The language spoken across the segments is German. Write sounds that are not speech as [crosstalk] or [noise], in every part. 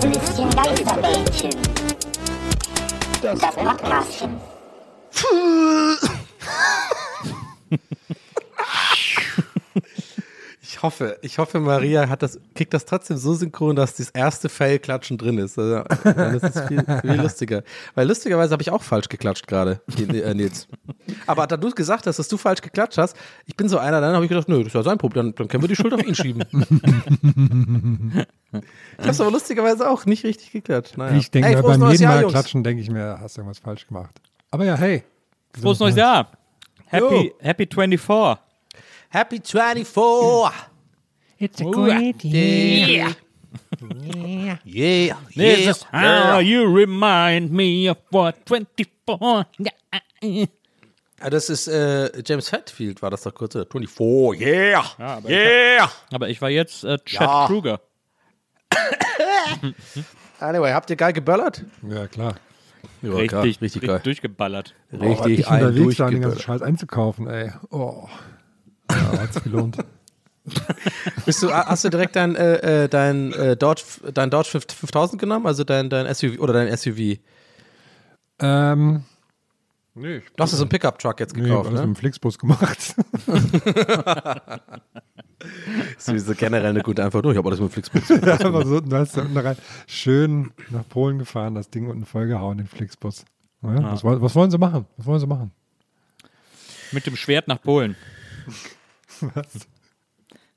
Gästelistchen Geisterbällchen. Das Podcastchen. Ich hoffe, ich hoffe, Maria hat das, kriegt das trotzdem so synchron, dass das erste Fail-Klatschen drin ist. Also, dann ist es viel, viel lustiger. Weil lustigerweise habe ich auch falsch geklatscht gerade, äh, Nils. Aber da du gesagt hast, dass du falsch geklatscht hast, ich bin so einer, dann habe ich gedacht, nö, das ist ja sein Problem, dann, dann können wir die Schuld auf ihn schieben. ich habe es aber lustigerweise auch nicht richtig geklatscht. Naja. Ich denke beim Jahr, Mal Jungs. klatschen, denke ich mir, hast du irgendwas falsch gemacht. Aber ja, hey. Frohes neues Jahr. Happy, happy 24. Happy 24! It's a great Yeah! Yeah! This is how you remind me of what 24. Yeah. Ah, das ist äh, James Hetfield, war das doch kurz. oder? 24, yeah! aber yeah! Aber ich war jetzt äh, Chad Ja. Kruger. [coughs] Anyway, habt ihr geil geböllert? Ja, klar. Ja, Richtig, klar, richtig geil. durchgeballert. Richtig ich ein unterwegs war, den ganzen. Scheiß einzukaufen, ey. Oh. Ja, hat's gelohnt. [laughs] Bist du, hast du direkt dein, äh, äh, dein, äh, Dodge, dein Dodge 5000 genommen? Also dein, dein SUV oder dein SUV? ähm, nee, Du hast so einen Pickup-Truck jetzt nee, gekauft, alles mit ne? dem Flixbus gemacht. Das ist so generell eine gute Antwort. Oh, ich habe alles mit dem Flixbus. [laughs] Aber so, du hast da unten rein schön nach Polen gefahren, das Ding unten vollgehauen, den Flixbus. Ja, was, wollen- was wollen sie machen? Was wollen sie machen? Mit dem Schwert nach Polen. [laughs]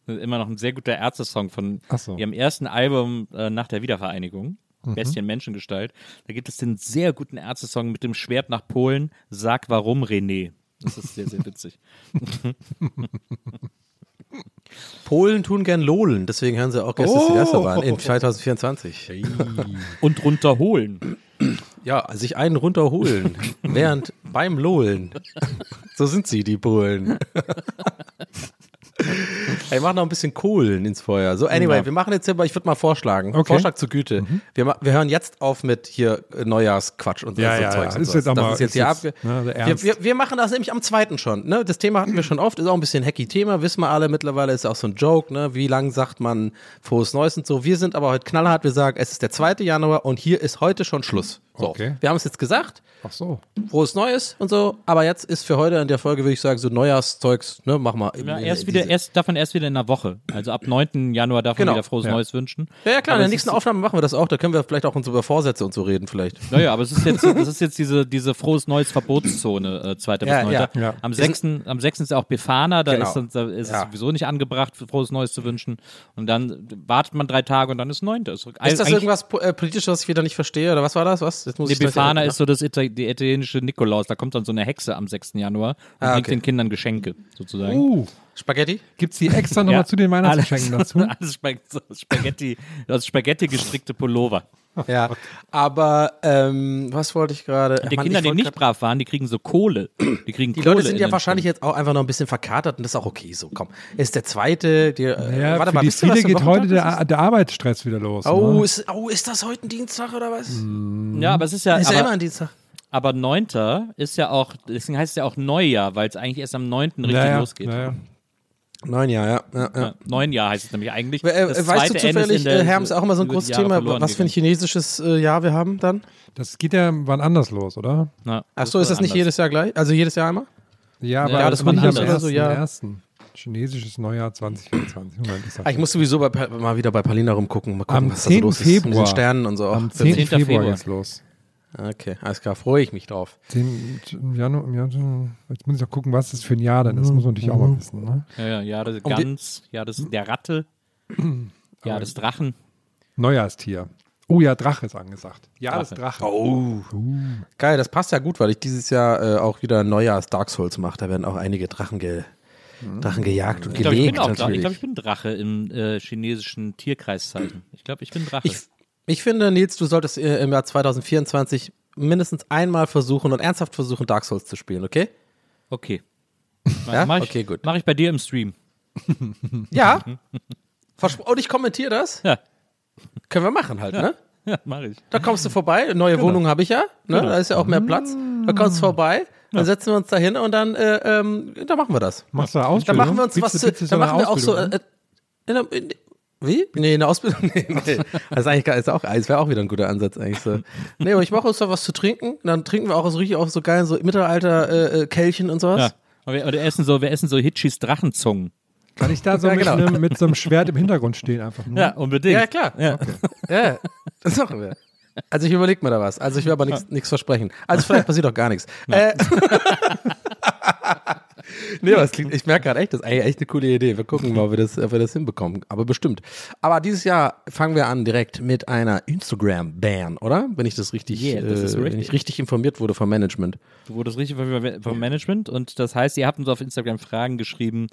Das ist immer noch ein sehr guter Ärzte-Song von so. ihrem ersten Album äh, nach der Wiedervereinigung. Mhm. Bestien Menschengestalt. Da gibt es den sehr guten Ärzte-Song mit dem Schwert nach Polen. Sag warum, René. Das ist sehr, sehr witzig. [laughs] [laughs] Polen tun gern Lolen, deswegen hören sie auch gestern Oh. Silvesterbahn in 2024. Und runterholen. Ja, sich einen runterholen, während beim Lohlen. So sind sie, die Polen. [laughs] Ey, mach noch ein bisschen Kohlen ins Feuer. So, anyway, Ja. wir machen jetzt aber, ich würde mal vorschlagen, Okay. Vorschlag zur Güte. Wir, ma- wir hören jetzt auf mit hier äh, Neujahrsquatsch und Ja, so ja, Zeugs ja. Ist jetzt das mal- ist jetzt hier ab. ne, wir, wir, wir machen das nämlich am zweiten schon. Ne? Das Thema hatten wir schon oft, ist auch ein bisschen hacky Thema, wissen wir alle mittlerweile, ist auch so ein Joke, ne? Wie lang sagt man frohes Neues und so. Wir sind aber heute knallhart, wir sagen, es ist der 2. Januar und hier ist heute schon Schluss. So, Okay. wir haben es jetzt gesagt, Ach so. frohes Neues und so, aber jetzt ist für heute in der Folge, würde ich sagen, so Neujahrszeugs, ne, mach mal. Ja, erst wieder, erst, davon erst wieder in einer Woche. Also ab 9. Januar darf Genau. man wieder frohes Ja. Neues wünschen. Ja, ja klar, Aber in der nächsten Aufnahme machen wir das auch, da können wir vielleicht auch uns über Vorsätze und so reden vielleicht. Naja, aber es ist jetzt, das ist jetzt diese, diese frohes Neues Verbotszone, äh, 2. Ja, bis 9. ja, ja. Am 6. am 6. ist ja auch Befana, da Genau. ist, da ist Ja. es sowieso nicht angebracht, frohes Neues zu wünschen. Und dann wartet man drei Tage und dann ist 9. Ist, Ist das irgendwas äh, politisches, was ich wieder nicht verstehe oder was war das? Was? Jetzt muss Befana ist so das Ita die italienische Nikolaus. Da kommt dann so eine Hexe am 6. Januar und Ah, bringt okay. den Kindern Geschenke, sozusagen. Uh, Spaghetti? gibt's die extra [laughs] nochmal Ja. zu den Weihnachtsgeschenken dazu? [laughs] Alles Spaghetti, das Spaghetti gestrickte Pullover. [laughs] Ja, aber ähm, was wollte ich gerade? Die Mann, Kinder, die nicht brav waren, die kriegen so Kohle. [clears throat] Die kriegen Die Kohle Leute sind in ja wahrscheinlich jetzt auch einfach noch ein bisschen verkatert und das ist auch okay so. Komm, ist der zweite. Die, äh, Ja, warte für mal, die viele geht heute der, der Arbeitsstress wieder los. Oh ne? ist, oh, ist das heute ein Dienstag oder was? Ja, aber es ist ja, Ist ja immer aber, ein Dienstag. aber 9. ist ja auch, deswegen heißt es ja auch Neujahr, weil es eigentlich erst am 9. richtig Naja, losgeht. naja. Neun Jahre, ja. ja, ja. Ja, Neunjahr heißt es nämlich eigentlich. Äh, Das äh, weißt du zufällig, in der- äh, Herms, auch immer so ein großes Jahre Thema, was für ein chinesisches äh, Jahr wir haben dann? Das geht ja wann anders los, oder? Ja, Ach so, ist das nicht anders. jedes Jahr gleich? Also jedes Jahr einmal? Ja, aber Ja, das das war nicht am war anders. ersten, Ja. ersten. Chinesisches Neujahr 2024. Moment, ich Ah, ich musste sowieso bei, mal wieder bei Palina rumgucken, mal gucken, Am was da so 10. los ist. Mit Februar. den Sternen und so. Am Ach, 10. 10. Februar Februar. geht's los. Okay, alles klar, freue ich mich drauf. Den, im Januar, im Januar, jetzt muss ich noch gucken, was das für ein Jahr dann ist. Das muss man natürlich auch mal wissen. Ne? Ja, ja, ja, das Und die- Gans, ja, das der Ratte, [clears throat] ja, das Drachen. Neujahrstier. Oh ja, Drache ist angesagt. Ja, das Drache. Drache. Oh. Geil, das passt ja gut, weil ich dieses Jahr äh, auch wieder Neujahrs Dark Souls mache. Da werden auch einige Drachen, ge Drachen gejagt und Ich glaube, ich bin gelegt auch Drache. Ich natürlich. glaube, ich bin Drache im äh, chinesischen Tierkreiszeichen. Ich glaube, ich bin Drache. Ich, ich finde, Nils, du solltest äh, im Jahr 2024 mindestens einmal versuchen und ernsthaft versuchen, Dark Souls zu spielen, okay? okay. [laughs] Ja? Mach ich, Okay, gut. Mache ich bei dir im Stream. [laughs] Ja. Verspro und ich kommentiere das. Ja, Können wir machen halt, ne? ja mache ich. Da kommst du vorbei, neue Wohnung habe ich ja, ne? da ist ja auch mehr Platz. Da kommst du vorbei, dann setzen wir uns da hin und dann, äh, ähm, dann machen wir das. Machst du eine Dann Ausbildung? machen wir uns Bietest was zu, dann machen wir auch so, äh, an? in, in, wie? Nee, eine Ausbildung? [laughs] Nee, nee. Das ist eigentlich gar- ist auch, das wäre auch wieder ein guter Ansatz eigentlich so. Nee, aber ich mache uns da was zu trinken, dann trinken wir auch so richtig auch so geil, so Mittelalter äh, äh, und sowas. Ja. Und wir, wir essen so, wir essen so Hitchis Drachenzungen. Kann ich da so Ja, mit, genau. einem, mit so einem Schwert im Hintergrund stehen einfach nur? Ja, unbedingt. Ja, klar. Ja. Ja, das machen wir. Also ich überlege mir da was. Also ich will aber nichts versprechen. Also vielleicht passiert auch gar nichts. Äh, [laughs] nee, aber es klingt, ich merke gerade echt, das ist eigentlich echt eine coole Idee. Wir gucken mal, ob wir, das, ob wir das hinbekommen. Aber bestimmt. Aber dieses Jahr fangen wir an direkt mit einer Instagram-Ban, oder? Wenn ich das richtig, Yeah, das äh, wenn richtig. ich richtig informiert wurde vom Management. Du wurdest richtig vom- vom Management und das heißt, ihr habt uns auf Instagram Fragen geschrieben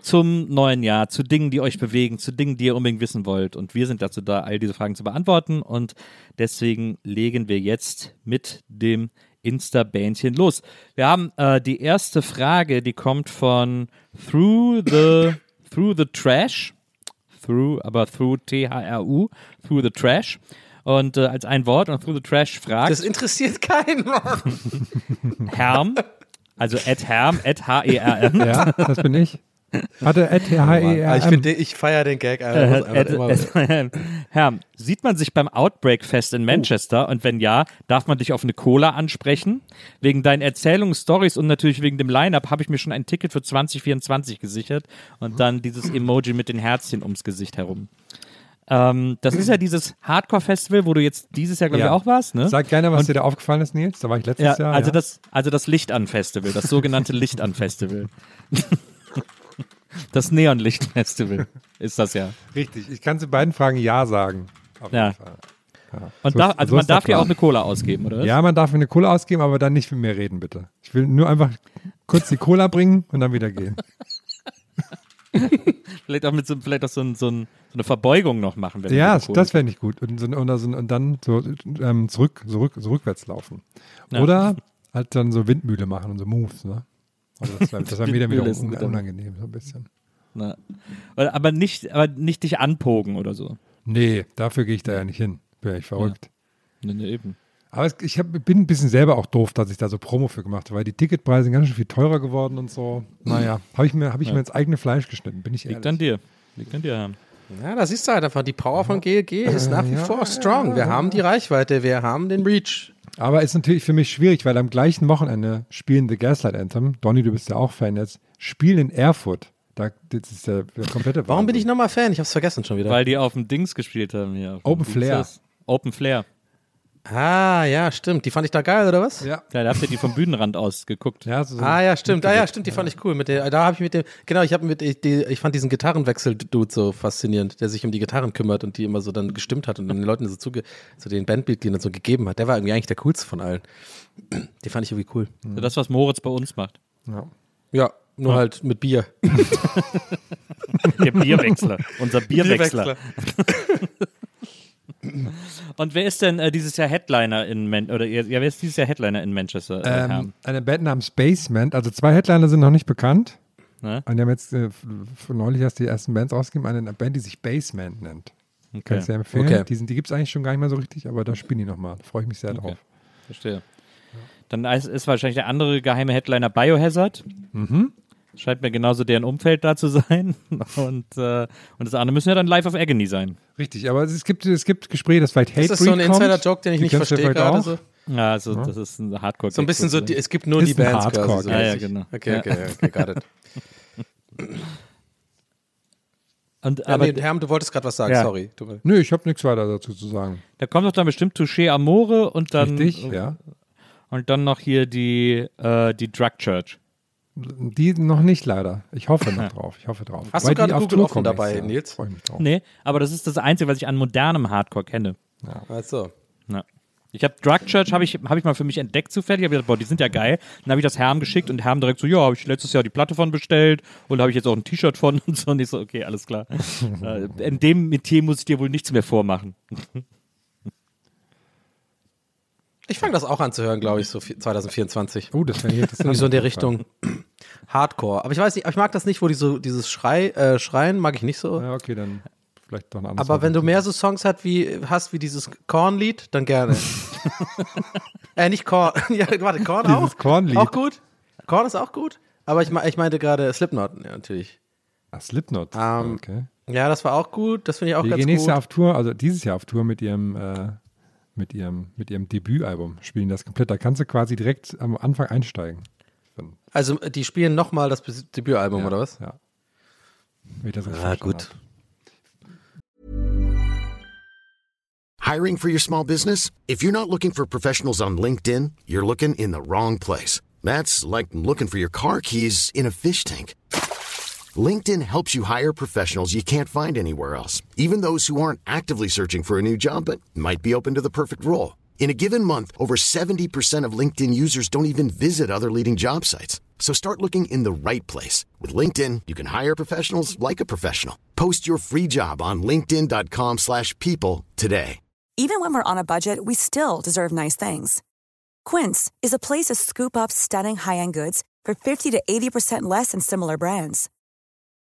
zum neuen Jahr, zu Dingen, die euch bewegen, zu Dingen, die ihr unbedingt wissen wollt. Und wir sind dazu da, all diese Fragen zu beantworten. Und deswegen legen wir jetzt mit dem Insta-Bähnchen los. Wir haben äh, die erste Frage, die kommt von Through the, through the Trash. Through, aber through T-H-R-U, through the Trash. Und äh, als ein Wort und through the Trash fragt. Das interessiert keinen. Herm, also at Herm, at H-E-R-M. Ja, das bin ich. Hatte E R ich, M. find den- ich feiere den Gag. Alter. Herm, sieht man sich beim Outbreak-Fest in Manchester? Und wenn ja, darf man dich auf eine Cola ansprechen? Wegen deinen Erzählungen, Stories und natürlich wegen dem Line-Up habe ich mir schon ein Ticket für 2024 gesichert und dann dieses Emoji mit den Herzchen ums Gesicht herum. Ähm, das ist ja dieses Hardcore-Festival, wo du jetzt dieses Jahr, glaube ich, Ja. auch warst, ne? Sag gerne, was dir da aufgefallen ist, Nils. Da war ich letztes Ja, Jahr. also, ja. Das, also das Licht-an-Festival, das sogenannte [laughs] Licht-an-Festival. [laughs] Das Neonlicht-Festival [laughs] ist das ja. Richtig. Ich kann zu beiden Fragen Ja sagen. Auf Ja. Fall. Und So da, ist- also so man darf ja auch eine Cola ausgeben, oder? Ja, man darf mir eine Cola ausgeben, aber dann nicht mit mir reden, bitte. Ich will nur einfach kurz die Cola bringen und dann wieder gehen. [laughs] Vielleicht auch mit so, vielleicht auch so, ein, so, ein, so eine Verbeugung noch machen. Wenn Ja, das, fände ich gut. Und, und, und dann so ähm, zurück, zurück, so rückwärts laufen. Ja. Oder halt dann so Windmühle machen und so Moves, ne? Also das das wär mir dann wieder ist un unangenehm, so ein bisschen. Na. Aber nicht, aber nicht dich anpogen oder so. Nee, dafür gehe ich da ja nicht hin. Wäre ich verrückt. Nee, nee, eben. Aber es, ich hab, bin ein bisschen selber auch doof, dass ich da so Promo für gemacht habe, weil die Ticketpreise sind ganz schön viel teurer geworden und so. Naja, habe ich, mir, hab ich mir ins eigene Fleisch geschnitten, bin ich ehrlich. Liegt an dir. Liegt an dir, Herr. Ja, da siehst du halt einfach, die Power von GLG ist nach wie vor strong. Wir haben die Reichweite, wir haben den Reach. Aber ist natürlich für mich schwierig, weil am gleichen Wochenende spielen The Gaslight Anthem, Donny, du bist ja auch Fan jetzt, spielen in Erfurt. Da, das ist der, der komplette Warum bin ich nochmal Fan? Ich hab's vergessen schon wieder. Weil die auf dem Dings gespielt haben hier. Open Flair. Open Flair. Ah, ja, stimmt. Die fand ich da geil, oder was? Ja, Ja, da habt ihr die vom Bühnenrand aus geguckt. ja, so, Ah ja, stimmt. [laughs] Ah ja, stimmt. Die fand ich cool. Mit der, da habe ich mit dem, genau, ich habe mit, ich, die, ich fand diesen Gitarrenwechsel-Dude so faszinierend, der sich um die Gitarren kümmert und die immer so dann gestimmt hat und den Leuten so zuge, so den Bandmitgliedern so gegeben hat. Der war irgendwie eigentlich der coolste von allen. Die fand ich irgendwie cool. So das, was Moritz bei uns macht. ja. Ja, nur halt mit Bier. [laughs] Der Bierwechsler. Unser Bierwechsler. [laughs] Und wer ist denn äh, dieses Jahr Headliner in Man oder ja, wer ist dieses Jahr Headliner in Manchester? Äh, Ähm, eine Band namens Basement, also zwei Headliner sind noch nicht bekannt. Ne? Und die haben jetzt äh, neulich erst die ersten Bands rausgegeben, eine Band, die sich Basement nennt. Kann Okay, ich sehr empfehlen. Okay. Die, sind- die gibt es eigentlich schon gar nicht mehr so richtig, aber da spielen die nochmal. Da freue ich mich sehr Okay. drauf. verstehe. Dann ist, ist wahrscheinlich der andere geheime Headliner Biohazard. Mhm. Scheint mir genauso deren Umfeld da zu sein. [laughs] Und, äh, und das andere müssen ja dann Live of Agony sein. Richtig, aber es gibt, es gibt Gespräche, dass vielleicht Hate Ist das so ein kommt. Insider-Joke, den ich Die nicht verstehe gerade auch. so? Ja, also das ist ein Hardcore. So ein bisschen so, die, es gibt nur Ist die Bands Hardcore, quasi. So ja, ja, genau. Okay, okay, okay, got it. Und, Aber aber nee, Herm, du wolltest gerade was sagen, Ja. sorry. Du, Nö, ich habe nichts weiter dazu zu sagen. da kommt doch dann bestimmt Touché Amore und dann Richtig, ja. und dann noch hier die äh, die Drug Church. Die noch nicht leider. Ich hoffe noch [laughs] drauf. Ich hoffe drauf. Hast Weil du gerade Google Tour offen dabei, Jahr. Nils? Freu ich mich drauf. Nee, aber das ist das Einzige, was ich an modernem Hardcore kenne. also. Ja. Ich habe Drug Church habe ich habe ich mal für mich entdeckt zufällig. Ich habe gedacht, boah, die sind ja geil. Dann habe ich das Herm geschickt und Herm direkt so, ja, habe ich letztes Jahr die Platte von bestellt und habe ich jetzt auch ein T-Shirt von [laughs] und so. Und ich so, okay, alles klar. [laughs] äh, in dem Metier muss ich dir wohl nichts mehr vormachen. Ich fange das auch an zu hören, glaube ich, so vi- 2024. Oh, das wäre hier [laughs] Irgendwie so in der Richtung Hardcore. Aber ich weiß nicht, ich mag das nicht, wo die so dieses Schrei, äh, Schreien mag ich nicht so. Ja, okay, dann vielleicht doch ein anderes. Aber wenn du mehr so Songs hast wie, hast wie dieses Korn-Lied, dann gerne. [laughs] äh, nicht Korn. [laughs] ja, warte, Korn auch? Dieses Korn-Lied. Auch gut? Korn ist auch gut? Aber ich, ich meinte gerade Slipknot, ja, natürlich. Ah, Slipknot. Ähm, okay. Ja, das war auch gut. Das finde ich auch Die ganz gehen nächstes gut. Jahr auf Tour, also dieses Jahr auf Tour mit ihrem, äh, mit ihrem, mit ihrem Debütalbum. Spielen das komplett. Da kannst du quasi direkt am Anfang einsteigen. Also, die spielen nochmal das Debütalbum, ja, oder was? Ja. Ah, gut. Hiring for your small business? If you're not looking for professionals on LinkedIn, you're looking in the wrong place. That's like looking for your car keys in a fish tank. LinkedIn helps you hire professionals you can't find anywhere else, even those who aren't actively searching for a new job but might be open to the perfect role. In a given month, over 70% of LinkedIn users don't even visit other leading job sites. So start looking in the right place. With LinkedIn, you can hire professionals like a professional. Post your free job on linkedin.com/people slash people today. Even when we're on a budget, we still deserve nice things. Quince is a place to scoop up stunning high-end goods for 50 to 80% less than similar brands.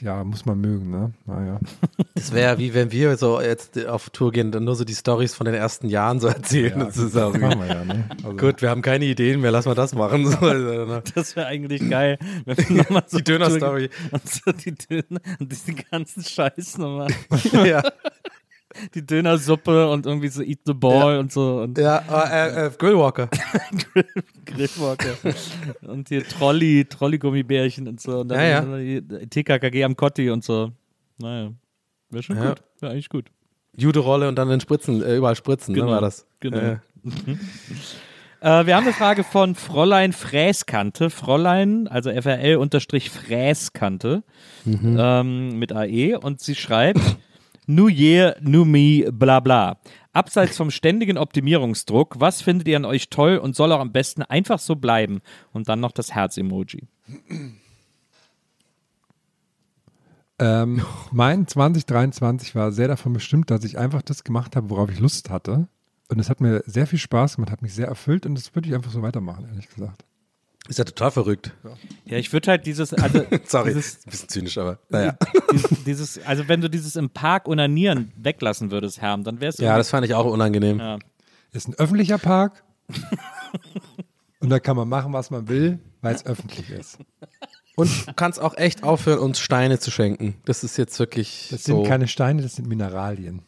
Ja, muss man mögen, ne? Naja. [laughs] Das wäre wie wenn wir so jetzt auf Tour gehen, dann nur so die Stories von den ersten Jahren so erzählen. Ja, das ist auch das machen wir ja, ne? Also, Gut, wir haben keine Ideen mehr, lass mal das machen. [laughs] So, also, Das wäre eigentlich geil, wenn wir nochmal [laughs] so Die Döner-Story. Und so die Döner und diesen ganzen Scheiß nochmal. ja, Die Dönersuppe und irgendwie so Eat the Ball und so und ja äh, äh, Grillwalker. [laughs] Grillwalker. und hier Trolli, Trolli-Gummibärchen und so. Und dann Ja, ja. dann die TKKG am Kotti und so. Naja. Wäre schon Ja. gut. Wäre eigentlich gut. Jude-Rolle und dann den Spritzen, äh, überall Spritzen, Genau, ne, war das. genau. Äh, [laughs] Äh, wir haben eine Frage von Fräulein Fräskante. Fräulein, also FRL-Fräskante ähm, mit AE. Und sie schreibt: [laughs] New Year, New Me, bla bla. Abseits vom ständigen Optimierungsdruck, was findet ihr an euch toll und soll auch am besten einfach so bleiben? Und dann noch das Herz-Emoji. Ähm, mein 2023 war sehr davon bestimmt, dass ich einfach das gemacht habe, worauf ich Lust hatte. Und es hat mir sehr viel Spaß gemacht, hat mich sehr erfüllt und das würde ich einfach so weitermachen, ehrlich gesagt. Ist ja total verrückt. Ja, ich würde halt dieses, also [laughs] Sorry, dieses, ein bisschen zynisch, aber naja. [laughs] dieses, dieses, also wenn du dieses im Park unanieren weglassen würdest, Herm, dann wär's Ja, das fand ich auch unangenehm. Ja. Ist ein öffentlicher Park [laughs] und da kann man machen, was man will, weil es öffentlich ist. Und du kannst auch echt aufhören, uns Steine zu schenken. Das ist jetzt wirklich Das so. sind keine Steine, das sind Mineralien.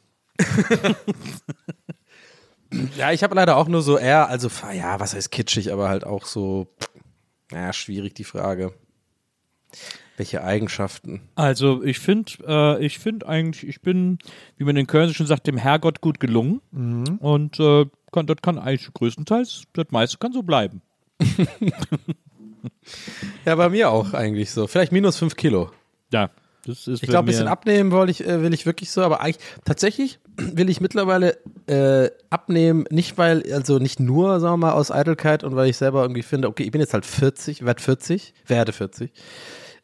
ja, ich habe leider auch nur so eher, also ja, was heißt kitschig, aber halt auch so, naja, schwierig die Frage. Welche Eigenschaften? Also ich finde, äh, ich finde eigentlich, ich bin, wie man in Köln schon sagt, dem Herrgott gut gelungen. Und äh, kann, das kann eigentlich größtenteils, das meiste kann so bleiben. [laughs] Ja, bei mir auch eigentlich so. Vielleicht minus fünf Kilo. Ja, das ist Ich glaube, ein bisschen ab. abnehmen wollte ich, äh, will ich wirklich so, aber eigentlich tatsächlich will ich mittlerweile äh, abnehmen, nicht weil, also nicht nur, sagen wir mal, aus Eitelkeit und weil ich selber irgendwie finde, okay, ich bin jetzt halt 40, werde 40, werde 40.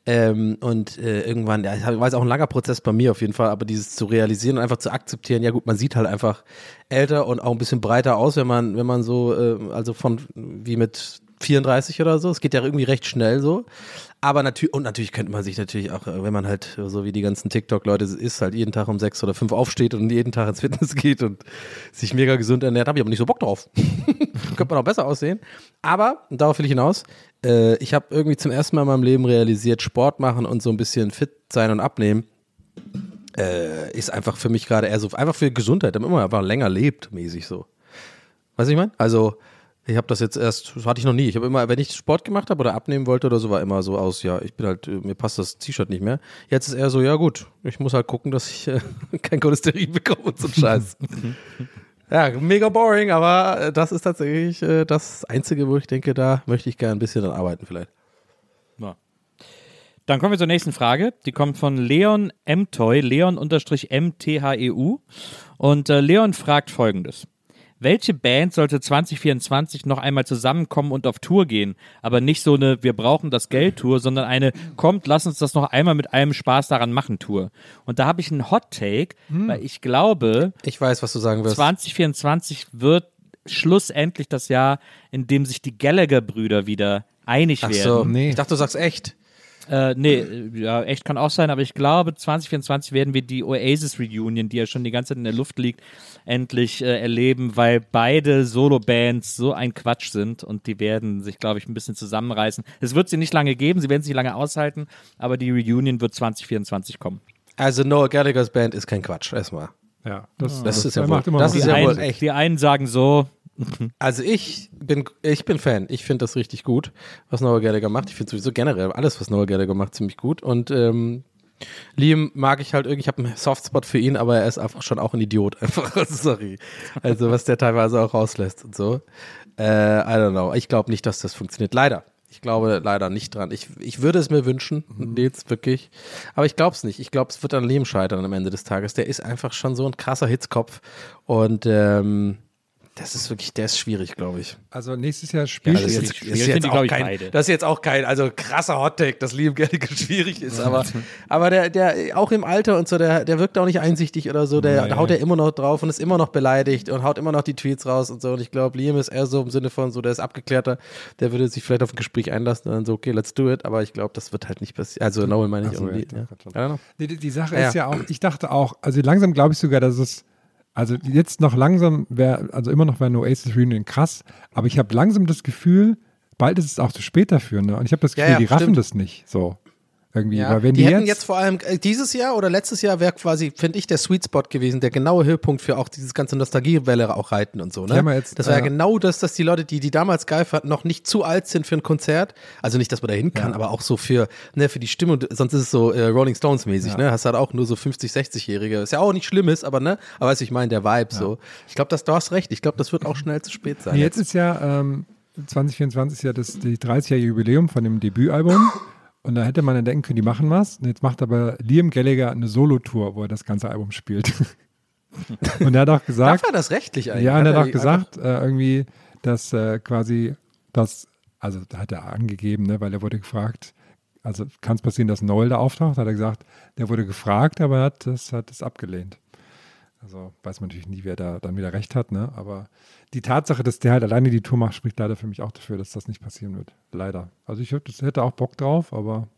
Ähm, und äh, irgendwann, ja, ich weiß auch ein langer Prozess bei mir auf jeden Fall, aber dieses zu realisieren und einfach zu akzeptieren, ja gut, man sieht halt einfach älter und auch ein bisschen breiter aus, wenn man, wenn man so, äh, also von wie mit 34 oder so. Es geht ja irgendwie recht schnell so. Aber natürlich, und natürlich könnte man sich natürlich auch, wenn man halt so wie die ganzen TikTok-Leute ist, halt jeden Tag um sechs oder fünf aufsteht und jeden Tag ins Fitness geht und sich mega gesund ernährt, habe ich aber nicht so Bock drauf. [laughs] könnte man auch besser aussehen. Aber, und darauf will ich hinaus, äh, ich habe irgendwie zum ersten Mal in meinem Leben realisiert, Sport machen und so ein bisschen fit sein und abnehmen äh, ist einfach für mich gerade eher so, einfach für Gesundheit, damit man einfach länger lebt, mäßig so. Weißt du, ich meine? Also, ich habe das jetzt erst, das hatte ich noch nie. Ich habe immer, wenn ich Sport gemacht habe oder abnehmen wollte oder so, war immer so aus, ja, ich bin halt, mir passt das T-Shirt nicht mehr. Jetzt ist eher so, ja gut, ich muss halt gucken, dass ich äh, [laughs] kein Cholesterin bekomme und so ein Scheiß. [laughs] ja, mega boring, aber äh, das ist tatsächlich äh, das Einzige, wo ich denke, da möchte ich gerne ein bisschen dran arbeiten vielleicht. Ja. Dann kommen wir zur nächsten Frage. Die kommt von Leon Mtoy, Leon-MTHEU. Und äh, Leon fragt folgendes. Welche Band sollte 2024 noch einmal zusammenkommen und auf Tour gehen? Aber nicht so eine Wir brauchen das Geld Tour, sondern eine Kommt, lass uns das noch einmal mit einem Spaß daran machen Tour. Und da habe ich einen Hot Take, weil ich glaube, Ich weiß, was du sagen wirst. 2024 wird schlussendlich das Jahr, in dem sich die Gallagher-Brüder wieder einig Ach werden. so, Nee. ich dachte, du sagst echt. Äh, nee, äh, ja, echt kann auch sein, aber ich glaube, 2024 werden wir die Oasis Reunion, die ja schon die ganze Zeit in der Luft liegt, endlich äh, erleben, weil beide Solo-Bands so ein Quatsch sind und die werden sich, glaube ich, ein bisschen zusammenreißen. Es wird sie nicht lange geben, sie werden sie nicht lange aushalten, aber die Reunion wird 2024 kommen. Also Noel Gallaghers Band ist kein Quatsch, erstmal. Ja, das, Das ist ja macht wohl- immer das noch ist ja wohl einen, echt. die einen sagen so, Also ich bin, ich bin Fan. Ich finde das richtig gut, was Noel Gallagher macht. Ich finde sowieso generell alles, was Noel Gallagher macht, ziemlich gut. Und ähm, Liam mag ich halt irgendwie, ich habe einen Softspot für ihn, aber er ist einfach schon auch ein Idiot. [laughs] Einfach, sorry. Also was der teilweise auch rauslässt und so. Äh, I don't know. Ich glaube nicht, dass das funktioniert. Leider. Ich glaube leider nicht dran. Ich, ich würde es mir wünschen, Nils, wirklich. Aber ich glaube es nicht. Ich glaube, es wird an Liam scheitern am Ende des Tages. Der ist einfach schon so ein krasser Hitzkopf. Und ähm, das ist wirklich, der ist schwierig, glaube ich. Also nächstes Jahr spielt das, ist schwierig, jetzt, schwierig. ist Sind jetzt auch kein, beide. das ist jetzt auch kein, also krasser Hottake, dass Liam Gallagher [laughs] schwierig ist, aber, aber der, der, auch im Alter und so, der, der wirkt auch nicht einsichtig oder so, der Nee. haut ja immer noch drauf und ist immer noch beleidigt und haut immer noch die Tweets raus und so und ich glaube, Liam ist eher so im Sinne von so, der ist abgeklärter, der würde sich vielleicht auf ein Gespräch einlassen und dann so, okay, let's do it, aber ich glaube, das wird halt nicht passieren, also Noel meine ich Ach so, irgendwie, ja, ja. die- die Sache Ja. ist ja auch, ich dachte auch, also langsam glaube ich sogar, dass es, also jetzt noch langsam wäre, also immer noch wäre eine Oasis Reunion krass, aber ich habe langsam das Gefühl, bald ist es auch zu spät dafür, ne? Und ich habe das Ja, Gefühl, ja, die raffen stimmt. das nicht, so. Irgendwie, Ja, weil wenn die, die, hätten jetzt, jetzt vor allem äh, dieses Jahr oder letztes Jahr wäre quasi, finde ich, der Sweet Spot gewesen, der genaue Höhepunkt für auch dieses ganze Nostalgiewelle auch reiten und so. Ne? ja jetzt, das war ja äh, genau das, dass die Leute, die die damals geil fanden, noch nicht zu alt sind für ein Konzert. Also nicht, dass man da hin kann, aber auch so für, ne, für die Stimmung. Sonst ist es so äh, Rolling Stones mäßig. Ne? Hast halt auch nur so 50, 60-Jährige. Ist ja auch nicht Schlimmes, aber ne, aber was ich meine, der Vibe so. Ich glaube, das du hast recht. Ich glaube, das wird auch schnell zu spät sein. Nee, jetzt ist ja, ähm, 2024 ist ja das die 30-jährige Jubiläum von dem Debütalbum. Und da hätte man dann denken können, die machen was. Und jetzt macht aber Liam Gallagher eine Solo-Tour, wo er das ganze Album spielt. [laughs] und er hat auch gesagt, Darf er das rechtlich eigentlich? Ja, und er hat auch gesagt, äh, irgendwie, dass äh, quasi das, also da hat er angegeben, ne, weil er wurde gefragt, also kann es passieren, dass Noel da auftaucht, hat er gesagt, der wurde gefragt, aber er hat das, hat das abgelehnt. Also weiß man natürlich nie, wer da dann wieder recht hat, ne? Aber die Tatsache, dass der halt alleine die Tour macht, spricht leider für mich auch dafür, dass das nicht passieren wird. Leider. Also ich hätte- auch Bock drauf, aber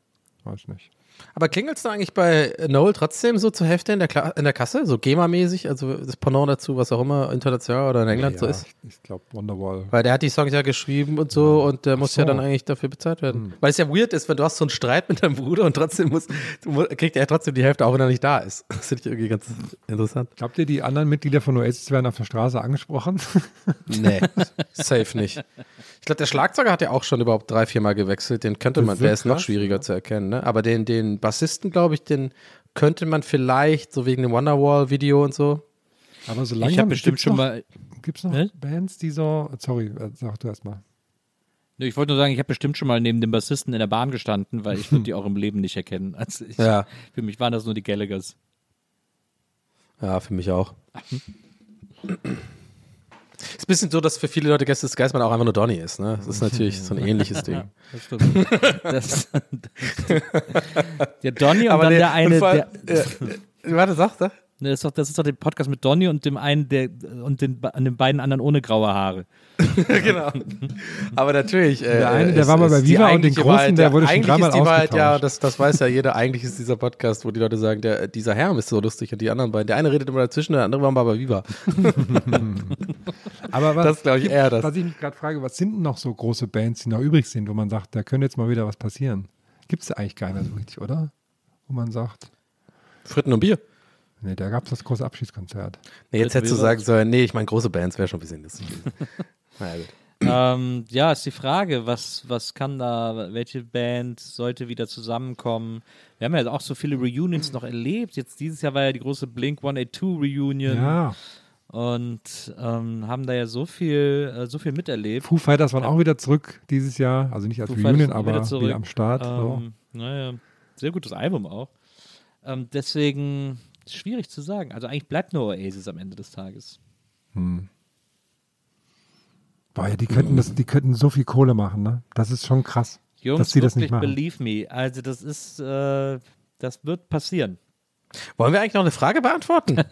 weiß nicht. Aber klingelt es da eigentlich bei Noel trotzdem so zur Hälfte in der, Kla in der Kasse? So GEMA-mäßig? Also das Pendant dazu, was auch immer international oder in England so ja, ist? Ich, glaube, Wonderwall. Weil der hat die Songs ja geschrieben und so und der muss ja so. dann eigentlich dafür bezahlt werden. Weil es ja weird ist, wenn du hast so einen Streit mit deinem Bruder und trotzdem muss, du mu- kriegt er trotzdem die Hälfte, auch wenn er nicht da ist. Das finde ich irgendwie ganz interessant. Glaubt ihr, die anderen Mitglieder von Oasis werden auf der Straße angesprochen? Nee, [laughs] safe nicht. Ich glaube, der Schlagzeuger hat ja auch schon überhaupt drei, vier Mal gewechselt. Den könnte man, ist der so ist noch schwieriger ja. zu erkennen. Ne? Aber den, den Bassisten, glaube ich, den könnte man vielleicht, so wegen dem Wonderwall-Video und so. Aber so langsam ich habe bestimmt schon noch, mal, Gibt es noch Hä? Bands, die so. Sorry, äh, sag du erst mal. Ich wollte nur sagen, ich habe bestimmt schon mal neben dem Bassisten in der Bahn gestanden, weil ich würde die auch im Leben nicht erkennen. Also ich, Ja. Für mich waren das nur die Gallaghers. Ja, für mich auch. [laughs] Ist ein bisschen so, dass für viele Leute Gäste des Geistmann auch einfach nur Donny ist. Ne? Das ist natürlich so ein ähnliches [laughs] Ding. Das stimmt. das, das, [laughs] [laughs] der Donny und Aber dann nee, der eine, allem- der, äh, äh, warte, sag, sag. Das, ist doch, das ist doch der Podcast mit Donny und dem einen, der und den, an den beiden anderen ohne graue Haare. [laughs] genau. Aber natürlich. Äh, Der eine, der war mal bei Viva und den Großen, Wahrheit, der wurde schon dreimal ist die Wahrheit, ja, ausgetauscht. das, das weiß ja jeder. Eigentlich ist dieser Podcast, wo die Leute sagen, der, dieser Herr ist so lustig und die anderen beiden. Der eine redet immer dazwischen, der andere war mal bei Viva. [laughs] Aber was, Das glaub ich eher das. Was ich mich gerade frage, was sind denn noch so große Bands, die noch übrig sind, wo man sagt, da könnte jetzt mal wieder was passieren? Gibt es eigentlich keiner so richtig, oder? Wo man sagt, Fritten und Bier. Nee, da gab es das große Abschiedskonzert. Nee, jetzt hättest du sagen sollen, nee, ich meine, große Bands wäre schon ein bisschen lustig. [laughs] naja, gut. Ähm, ja, ist die Frage, was, was kann da, welche Band sollte wieder zusammenkommen? Wir haben ja auch so viele Reunions noch erlebt. Jetzt dieses Jahr war ja die große Blink 182 Reunion Ja, und ähm, haben da ja so viel, äh, so viel miterlebt. Foo Fighters waren auch wieder zurück dieses Jahr, also nicht als Foo Reunion, aber wieder wieder am Start. so. Ähm, Naja, sehr gutes Album auch. Ähm, deswegen schwierig zu sagen. Also eigentlich bleibt nur Oasis am Ende des Tages. Boah, ja, die könnten das, die könnten so viel Kohle machen, ne? Das ist schon krass, Jungs, dass sie das wirklich nicht machen. believe me. Also das ist, äh, das wird passieren. Wollen wir eigentlich noch eine Frage beantworten? [laughs]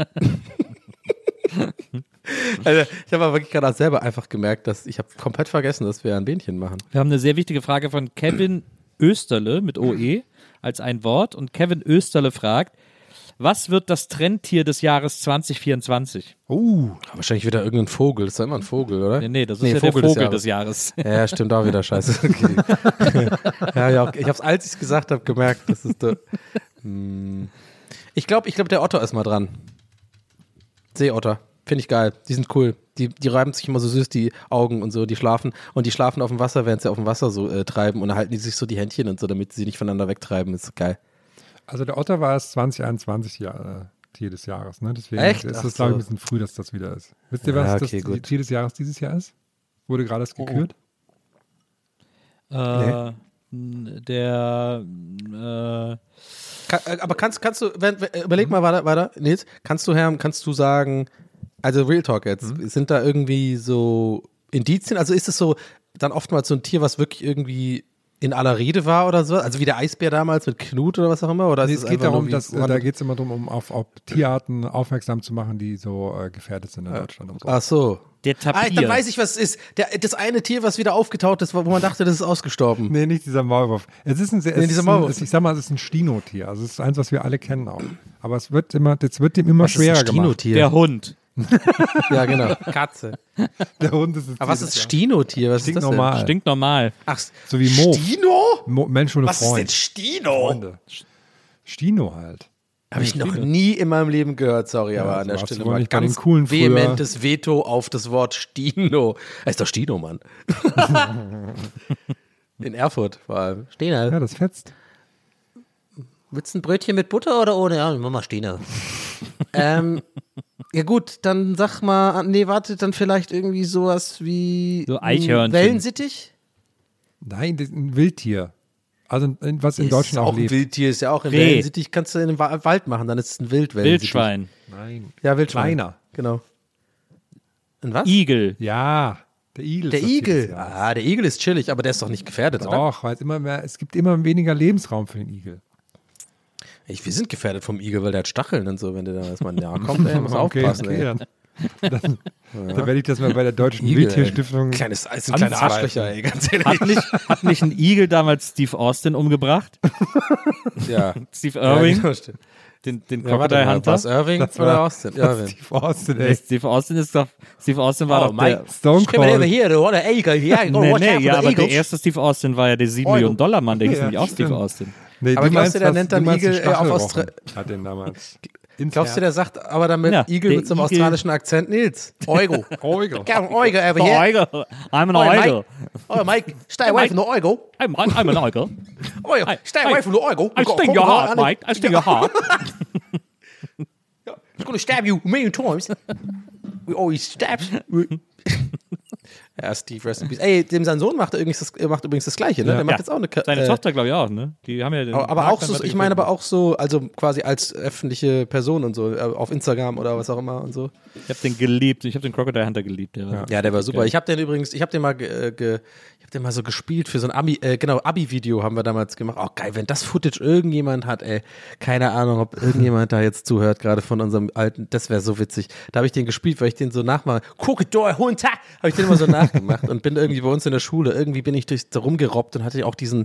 also, ich habe aber wirklich gerade selber einfach gemerkt, dass ich habe komplett vergessen, dass wir ein Bähnchen machen. Wir haben eine sehr wichtige Frage von Kevin Österle mit OE als ein Wort. Und Kevin Österle fragt, was wird das Trendtier des Jahres 2024? Uh, Wahrscheinlich wieder irgendein Vogel. Das ist doch immer ein Vogel, oder? Nee, nee, das ist Nee, ja Vogel der des Vogel Jahres. des Jahres. Ja, stimmt auch wieder scheiße. [laughs] Okay. [laughs] ja, ja, ich habe es, als ich es gesagt habe, gemerkt, das ist der. Hm. Ich glaube, ich glaube, der Otter ist mal dran. Seeotter. Finde ich geil. Die sind cool. Die, die reiben sich immer so süß die Augen und so, die schlafen. Und die schlafen auf dem Wasser, während sie auf dem Wasser so äh, treiben. Und dann halten die sich so die Händchen und so, damit sie nicht voneinander wegtreiben. ist geil. Also der Otter war es 2021 Jahr, äh, Tier des Jahres, ne? Deswegen Echt? ist es, glaube ich, so. ein bisschen früh, dass das wieder ist. Wisst ihr, was Ja, das okay, die- gut. Tier des Jahres dieses Jahr ist? Wurde gerade erst gekürt? Äh, n- Der, äh, Ka äh, aber kannst, kannst du, wenn, wenn, überleg mal weiter, weiter, Nils, kannst du, Herr, kannst du sagen, also Real Talk jetzt, sind da irgendwie so Indizien, also ist es so dann oftmals so ein Tier, was wirklich irgendwie in aller Rede war oder so, also wie der Eisbär damals mit Knut oder was auch immer, oder Nee, ist es geht darum, dass äh, da geht es immer darum, um auf, auf Tierarten aufmerksam zu machen, die so äh, gefährdet sind in Deutschland und so. Ach so. der Ah, Tapir. dann weiß ich, was es ist. Der, das eine Tier, was wieder aufgetaucht ist, wo man dachte, das ist ausgestorben. Nee, nicht dieser Maulwurf. Es ist ein sehr, Nee, es dieser ist Maulwurf. Ein, es, ich sag mal, es ist ein Stino-Tier. Also es ist eins, was wir alle kennen auch. Aber es wird immer, das wird dem immer Was ist ein schwerer gemacht. Der Hund. [laughs] Ja, genau. Katze. Der Hund ist das Aber was ist Stinotier? Was ist das denn? Stinknormal. Stinkt normal. Ach, So wie Mo. Stino? Mo Mensch ohne Was ist Freund. denn Stino? Freunde. Stino halt. Habe ich noch nie in meinem Leben gehört, sorry, aber also an der Stelle mal ganz coolen früher. vehementes Veto auf das Wort Stino. Er ist doch Stino, Mann. [laughs] in Erfurt vor allem. Stino. Ja, das fetzt. Willst du ein Brötchen mit Butter oder ohne? Ja, mach mal Stino. [laughs] ähm, ja gut, dann sag mal, nee, warte, dann vielleicht irgendwie sowas wie So ein Eichhörnchen. Wellensittich? Nein, das ist ein Wildtier. Also ein- was in Ist Deutschland auch auch ein lebt. Wildtier, ist ja auch in Reh. Wellensittich, kannst du in den Wa- Wald machen, dann ist es ein Wildwellensittich. Wildschwein. Nein. Ja, Wildschwein. Kleiner. Genau. Ein was? Igel. Ja, der Igel. Der Igel. Ah, der Igel ist chillig, aber der ist doch nicht gefährdet, oder? Doch, weil es immer mehr, es gibt immer weniger Lebensraum für den Igel. Ich, wir sind gefährdet vom Igel, weil der hat Stacheln und so, wenn der da erstmal näher kommt, ey, [laughs] muss aufpassen, ey. Dann, dann, dann werde ich das mal bei der Deutschen Wildtierstiftung. Kleines, das sind kleine anzweifeln. Arschlöcher, ey, ganz ehrlich. Hat nicht, hat nicht ein Igel damals Steve Austin umgebracht? [laughs] Ja. Steve Ja, Irving? genau, stimmt. Den, den Ja, Crocodile Hunter? was Irving Das oder war- Austin? Irving. [laughs] Steve Austin, ey. Steve Austin ist doch. Steve Austin war Oh, doch Mike. der. Stone Cold. here, the other eagle. Yeah, Nee, nee, ja, the aber der erste Steve Austin war ja der 7 Euro. Millionen Dollar Mann, der hieß Ja, nämlich auch Steve. Austin. Nee, Aber du glaubst du, meinst der was- nennt du dann Igel, äh, auf Stachelrochen. Austra- [laughs] Hat den damals. Ins [laughs] Glaubst du, der sagt aber damit Ja, Igel mit so einem australischen Akzent? Nils, Eugo. Eugel. Come on, Eugo over Oh, here. Eagle. I'm an Oh. Mike. Oh, Mike, [laughs] stay away from the Eugo. I'm, I'm an. Oh, yeah, stay away from the Eugo. I sting your heart, Mike. I sting your heart. He's gonna stab you a million times. We always stabs. Ja, Steve, rest in peace. Ey, dem sein Sohn macht übrigens das, macht übrigens das Gleiche, ne? Der macht Ja. jetzt auch eine Ka- Seine äh, Tochter, glaube ich, auch, ne? Die haben ja den Aber, aber auch so, ich meine aber auch so, also quasi als öffentliche Person und so, äh, auf Instagram oder was auch immer und so. Ich habe den geliebt. Ich habe den Crocodile Hunter geliebt. Der war Ja, der war super. geil. Ich habe den übrigens, ich habe den mal, ge, äh, ge, habe den mal so gespielt für so ein Abi, äh, genau, Abi-Video haben wir damals gemacht. Oh geil, wenn das Footage irgendjemand hat, ey, keine Ahnung, ob irgendjemand da jetzt zuhört, gerade von unserem alten, das wäre so witzig. Da habe ich den gespielt, weil ich den so nachmache. Du Hund, habe ich den immer so nach, gemacht und bin irgendwie bei uns in der Schule, irgendwie bin ich durch da rumgerobbt und hatte auch diesen,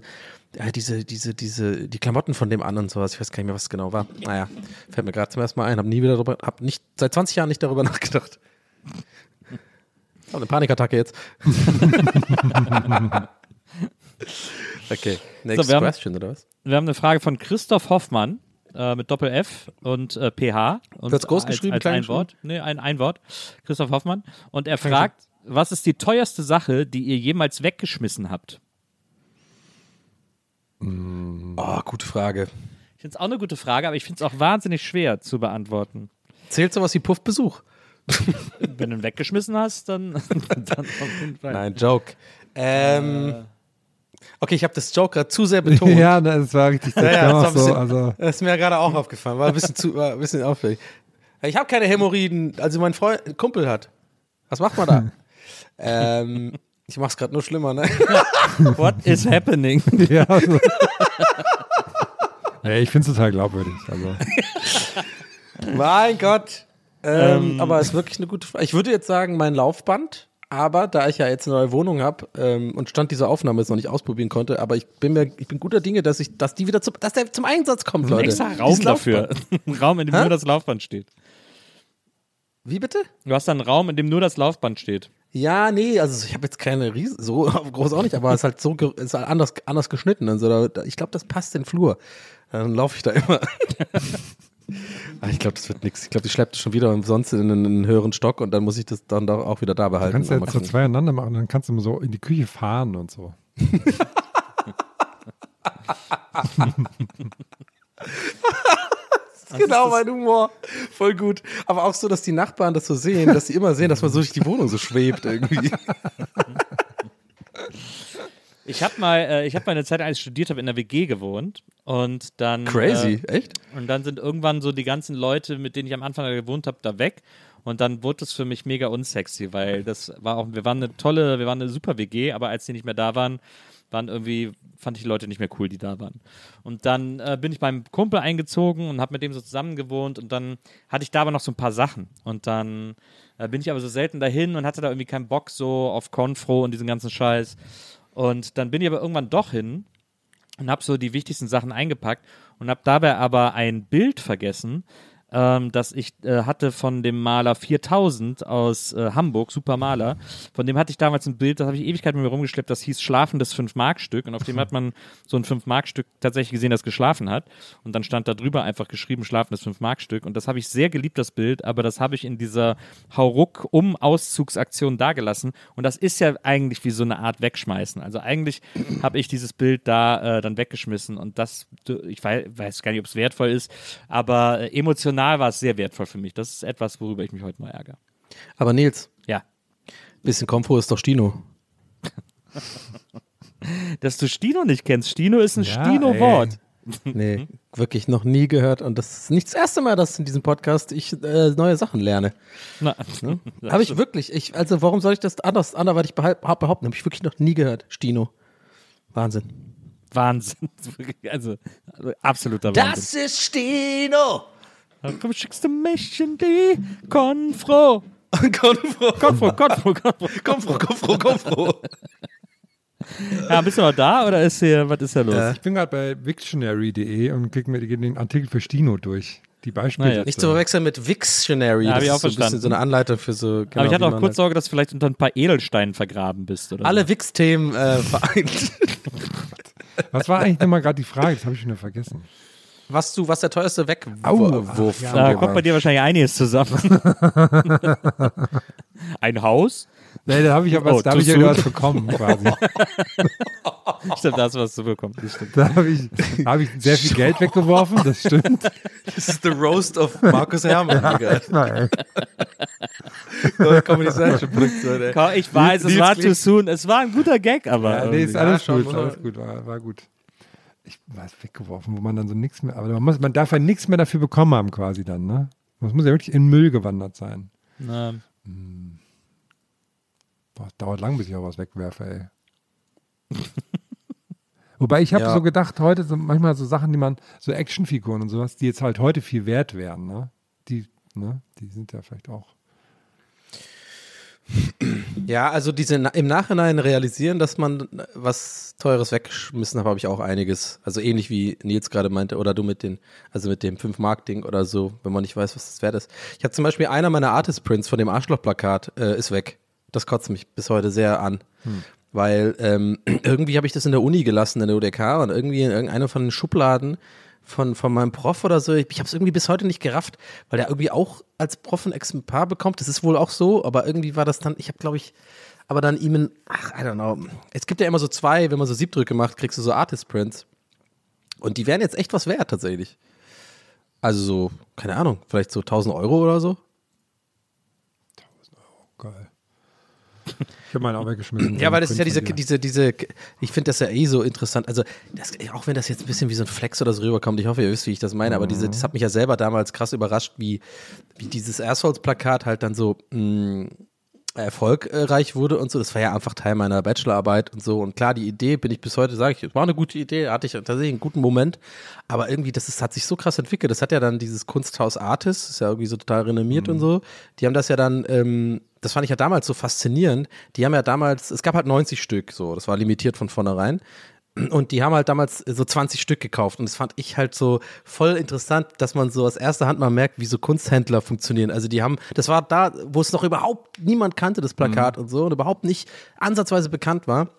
ja, diese, diese, diese, die Klamotten von dem an und sowas. Ich weiß gar nicht mehr, was es genau war. Naja, fällt mir gerade zum ersten Mal ein, habe nie wieder darüber, habe nicht, seit 20 Jahren nicht darüber [laughs] nachgedacht. Oh, eine Panikattacke jetzt. [laughs] okay, next So, wir haben- question, oder was? Wir haben eine Frage von Christoph Hoffmann äh, mit Doppel F und äh, PH. Und Wird's groß als, geschrieben, als klein ein? Wort. Nee, ein, ein Wort. Christoph Hoffmann. Und er fragt, was ist die teuerste Sache, die ihr jemals weggeschmissen habt? Oh, gute Frage. Ich finde es auch eine gute Frage, aber ich finde es auch wahnsinnig schwer zu beantworten. Zählt sowas wie Puffbesuch? [laughs] Wenn du ihn weggeschmissen hast, dann, [laughs] dann auf jeden Fall. Nein, Joke. Ähm, okay, ich habe das Joke gerade zu sehr betont. ja, das war richtig das Ja, das war ein so, bisschen- also Das ist mir ja gerade auch aufgefallen. War ein bisschen zu, war ein bisschen auffällig. Ich habe keine Hämorrhoiden, also mein Freund, Kumpel hat. Was macht man da? [laughs] ähm, ich mach's gerade nur schlimmer, ne? What is happening? ja, also. ja, ich finde es total glaubwürdig. Also. mein Gott. Ähm, aber es ist wirklich eine gute Frage. Ich würde jetzt sagen, mein Laufband, aber da ich ja jetzt eine neue Wohnung habe ähm, und Stand dieser Aufnahme jetzt noch nicht ausprobieren konnte, aber ich bin mir, ich bin guter Dinge, dass ich, dass die wieder zum, dass der zum Einsatz kommt, Leute. Extra Raum Dieses dafür. [laughs] Raum, in dem Hä? nur das Laufband steht. Wie bitte? Du hast da einen Raum, in dem nur das Laufband steht. Ja, nee, also ich habe jetzt keine Riesen, so [laughs] groß auch nicht, aber es ist halt so, ist halt anders, anders geschnitten und so. Da, ich glaube, das passt in den Flur. Dann laufe ich da immer. [laughs] Ah, ich glaube, das wird nichts. Ich glaube, die schleppt es schon wieder sonst in einen höheren Stock und dann muss ich das dann doch auch wieder da Du behalten. kannst ja Mal jetzt so zwei aneinander machen, dann kannst du immer so in die Küche fahren und so. [laughs] genau mein Humor. Voll gut. Aber auch so, dass die Nachbarn das so sehen, dass sie immer sehen, dass man so durch die Wohnung so schwebt irgendwie. [laughs] Ich habe mal, äh, ich habe mal eine Zeit, als ich studiert habe, in der WG gewohnt und dann Crazy, Äh, echt? und dann sind irgendwann so die ganzen Leute, mit denen ich am Anfang gewohnt habe, da weg. Und dann wurde es für mich mega unsexy, weil das war auch, wir waren eine tolle, wir waren eine super WG, aber als die nicht mehr da waren, waren irgendwie, fand ich die Leute nicht mehr cool, die da waren. Und dann äh, bin ich beim Kumpel eingezogen und habe mit dem so zusammen gewohnt und dann hatte ich da aber noch so ein paar Sachen. Und dann äh, bin ich aber so selten dahin und hatte da irgendwie keinen Bock so auf Confro und diesen ganzen Scheiß. Und dann bin ich aber irgendwann doch hin und habe so die wichtigsten Sachen eingepackt und habe dabei aber ein Bild vergessen, ähm, das ich äh, hatte von dem Maler 4000 aus äh, Hamburg, super Maler. Von dem hatte ich damals ein Bild, das habe ich Ewigkeit mit mir rumgeschleppt, das hieß Schlafendes 5-Mark-Stück und auf dem hat man so ein 5-Mark-Stück tatsächlich gesehen, das geschlafen hat. Und dann stand da drüber einfach geschrieben Schlafendes 5-Mark-Stück und das habe ich sehr geliebt, das Bild, aber das habe ich in dieser Hauruck-Um-Auszugsaktion dagelassen. Und das ist ja eigentlich wie so eine Art Wegschmeißen. Also eigentlich habe ich dieses Bild da äh, dann weggeschmissen. Und das, ich weiß, weiß gar nicht, ob es wertvoll ist, aber äh, emotional war es sehr wertvoll für mich. Das ist etwas, worüber ich mich heute mal ärgere. Aber Nils, Ja. bisschen Komfort ist doch Stino. [laughs] Dass du Stino nicht kennst. Stino ist ein Ja, Stino-Wort. [laughs] Nee, wirklich noch nie gehört. Und das ist nicht das erste Mal, dass in diesem Podcast ich äh, neue Sachen lerne. Na, [laughs] Habe ich wirklich. Ich, also warum soll ich das anders anderweitig behaupten? Habe ich wirklich noch nie gehört. Stino. Wahnsinn. Wahnsinn. Also, also absoluter Wahnsinn. ist Stino. Warum schickst du mich in die [laughs] Konfro? Konfro. Konfro, Konfro, Konfro. Konfro, Konfro, Konfro. [laughs] Ja, bist du noch da oder ist hier, was ist da los? Ich bin gerade bei Wiktionary.de und klicke mir den Artikel für Stino durch. Die Beispiele. Naja. Nicht zu verwechseln mit Wiktionary. Ja, das ich auch ist so ein bisschen verstanden. so eine Anleitung für so. Genau, Aber ich hatte wie auch kurz halt Sorge, dass du vielleicht unter ein paar Edelsteinen vergraben bist. Oder alle so. Wix-Themen äh, vereint. [laughs] Was war eigentlich nochmal gerade die Frage? Das habe ich schon wieder vergessen. Was du, was der teuerste Wegwurf von Da kommt bei dir wahrscheinlich einiges zusammen. [laughs] ein Haus? Nee, da habe ich aber Oh, da habe ich ja was bekommen quasi. [laughs] Stimmt, das, was du bekommst. Das stimmt. Da habe ich, da habe ich sehr viel Geld weggeworfen, das stimmt. Das ist the roast of Markus Herrmann. Digga. [laughs] Nein. Komm, Ich weiß, es war too soon. Es war ein guter Gag, aber. Ja, nee, ist alles schon, gut, alles gut, war, war gut. Ich es weggeworfen, wo man dann so nichts mehr, aber man, muss, man darf ja nichts mehr dafür bekommen haben quasi dann, ne? Das muss ja wirklich in Müll gewandert sein. Na, Boah, dauert lang, bis ich auch was wegwerfe, ey. [laughs] Wobei ich habe Ja. so gedacht, heute so manchmal so Sachen, die man, so Actionfiguren und sowas, die jetzt halt heute viel wert wären, ne? Die, ne? Die sind ja vielleicht auch. Ja, also diese im Nachhinein realisieren, dass man was Teures weggeschmissen hat, habe ich auch einiges. Also ähnlich wie Nils gerade meinte, oder du mit den, also mit dem 5-Mark-Ding oder so, wenn man nicht weiß, was das wert ist. Ich habe zum Beispiel einer meiner Artist-Prints von dem Arschloch-Plakat äh, ist weg. Das kotzt mich bis heute sehr an. Weil ähm, [clears throat] irgendwie habe ich das in der Uni gelassen, in der UDK, und irgendwie in irgendeiner von den Schubladen von, von meinem Prof oder so. Ich, ich habe es irgendwie bis heute nicht gerafft, weil der irgendwie auch als Prof ein Exemplar bekommt. Das ist wohl auch so, aber irgendwie war das dann, ich habe glaube ich, aber dann ihm ein, ach, I don't know. Es gibt ja immer so zwei, wenn man so Siebdrücke macht, kriegst du so Artist Prints. Und die wären jetzt echt was wert tatsächlich. Also so, keine Ahnung, vielleicht so 1000 Euro oder so. Geil. [laughs] Ich habe meinen auch weggeschmissen. Ja, weil das ist ja diese, diese, diese, ich finde das ja eh so interessant. Also, das, auch wenn das jetzt ein bisschen wie so ein Flex oder so rüberkommt, ich hoffe, ihr wisst, wie ich das meine, aber diese, das hat mich ja selber damals krass überrascht, wie, wie dieses Assholes-Plakat halt dann so mh, erfolgreich wurde und so. Das war ja einfach Teil meiner Bachelorarbeit und so. Und klar, die Idee bin ich bis heute, sage ich, war eine gute Idee, hatte ich tatsächlich einen guten Moment. Aber irgendwie, das ist, hat sich so krass entwickelt. Das hat ja dann dieses Kunsthaus Artis, ist ja irgendwie so total renommiert und so. Die haben das ja dann, ähm, das fand ich ja damals so faszinierend. Die haben ja damals, es gab halt 90 Stück, so, das war limitiert von vornherein. Und die haben halt damals so 20 Stück gekauft. Und das fand ich halt so voll interessant, dass man so aus erster Hand mal merkt, wie so Kunsthändler funktionieren. Also die haben, das war da, wo es noch überhaupt niemand kannte, das Plakat und so, und überhaupt nicht ansatzweise bekannt war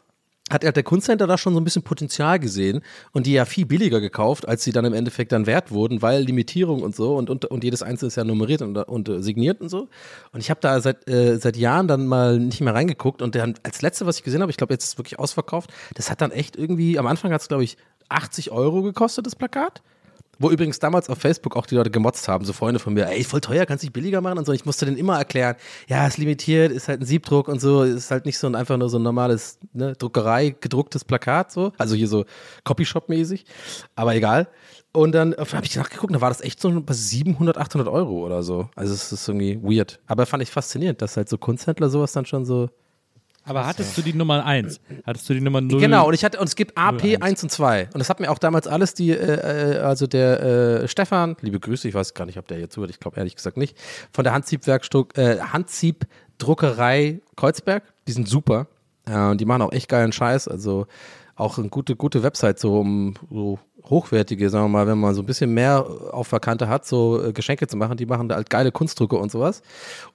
hat der Kunsthändler da schon so ein bisschen Potenzial gesehen und die ja viel billiger gekauft, als sie dann im Endeffekt dann wert wurden, weil Limitierung und so und, und, und jedes einzelne ist ja nummeriert und, und äh, signiert und so. Und ich habe da seit, äh, seit Jahren dann mal nicht mehr reingeguckt und dann als letzte, was ich gesehen habe, ich glaube, jetzt ist es wirklich ausverkauft, das hat dann echt irgendwie, am Anfang hat es, glaube ich, 80 Euro gekostet, das Plakat. Wo übrigens damals auf Facebook auch die Leute gemotzt haben, so Freunde von mir, ey, voll teuer, kannst du nicht billiger machen und so. Ich musste denen immer erklären, ja, ist limitiert, ist halt ein Siebdruck und so, ist halt nicht so ein, einfach nur so ein normales ne, Druckerei gedrucktes Plakat, so. Also hier so Copyshop-mäßig, aber egal. Und dann habe ich nachgeguckt, da war das echt so bei 700, 800 Euro oder so. Also es ist irgendwie weird. Aber fand ich faszinierend, dass halt so Kunsthändler sowas dann schon so. Aber hattest du die Nummer 1? Hattest du die Nummer 0? Genau, und ich hatte, und es gibt AP 1 und 2. Und das hat mir auch damals alles die, äh, äh, also der äh, Stefan, liebe Grüße, ich weiß gar nicht, ob der jetzt zuhört, ich glaube ehrlich gesagt nicht, von der Handsieb-Werkstück, äh, Handsieb-Druckerei Kreuzberg, die sind super. Und die machen auch echt geilen Scheiß, also auch eine gute, gute Website, so um so hochwertige, sagen wir mal, wenn man so ein bisschen mehr auf der Kante hat, so äh, Geschenke zu machen, die machen da halt geile Kunstdrucke und sowas.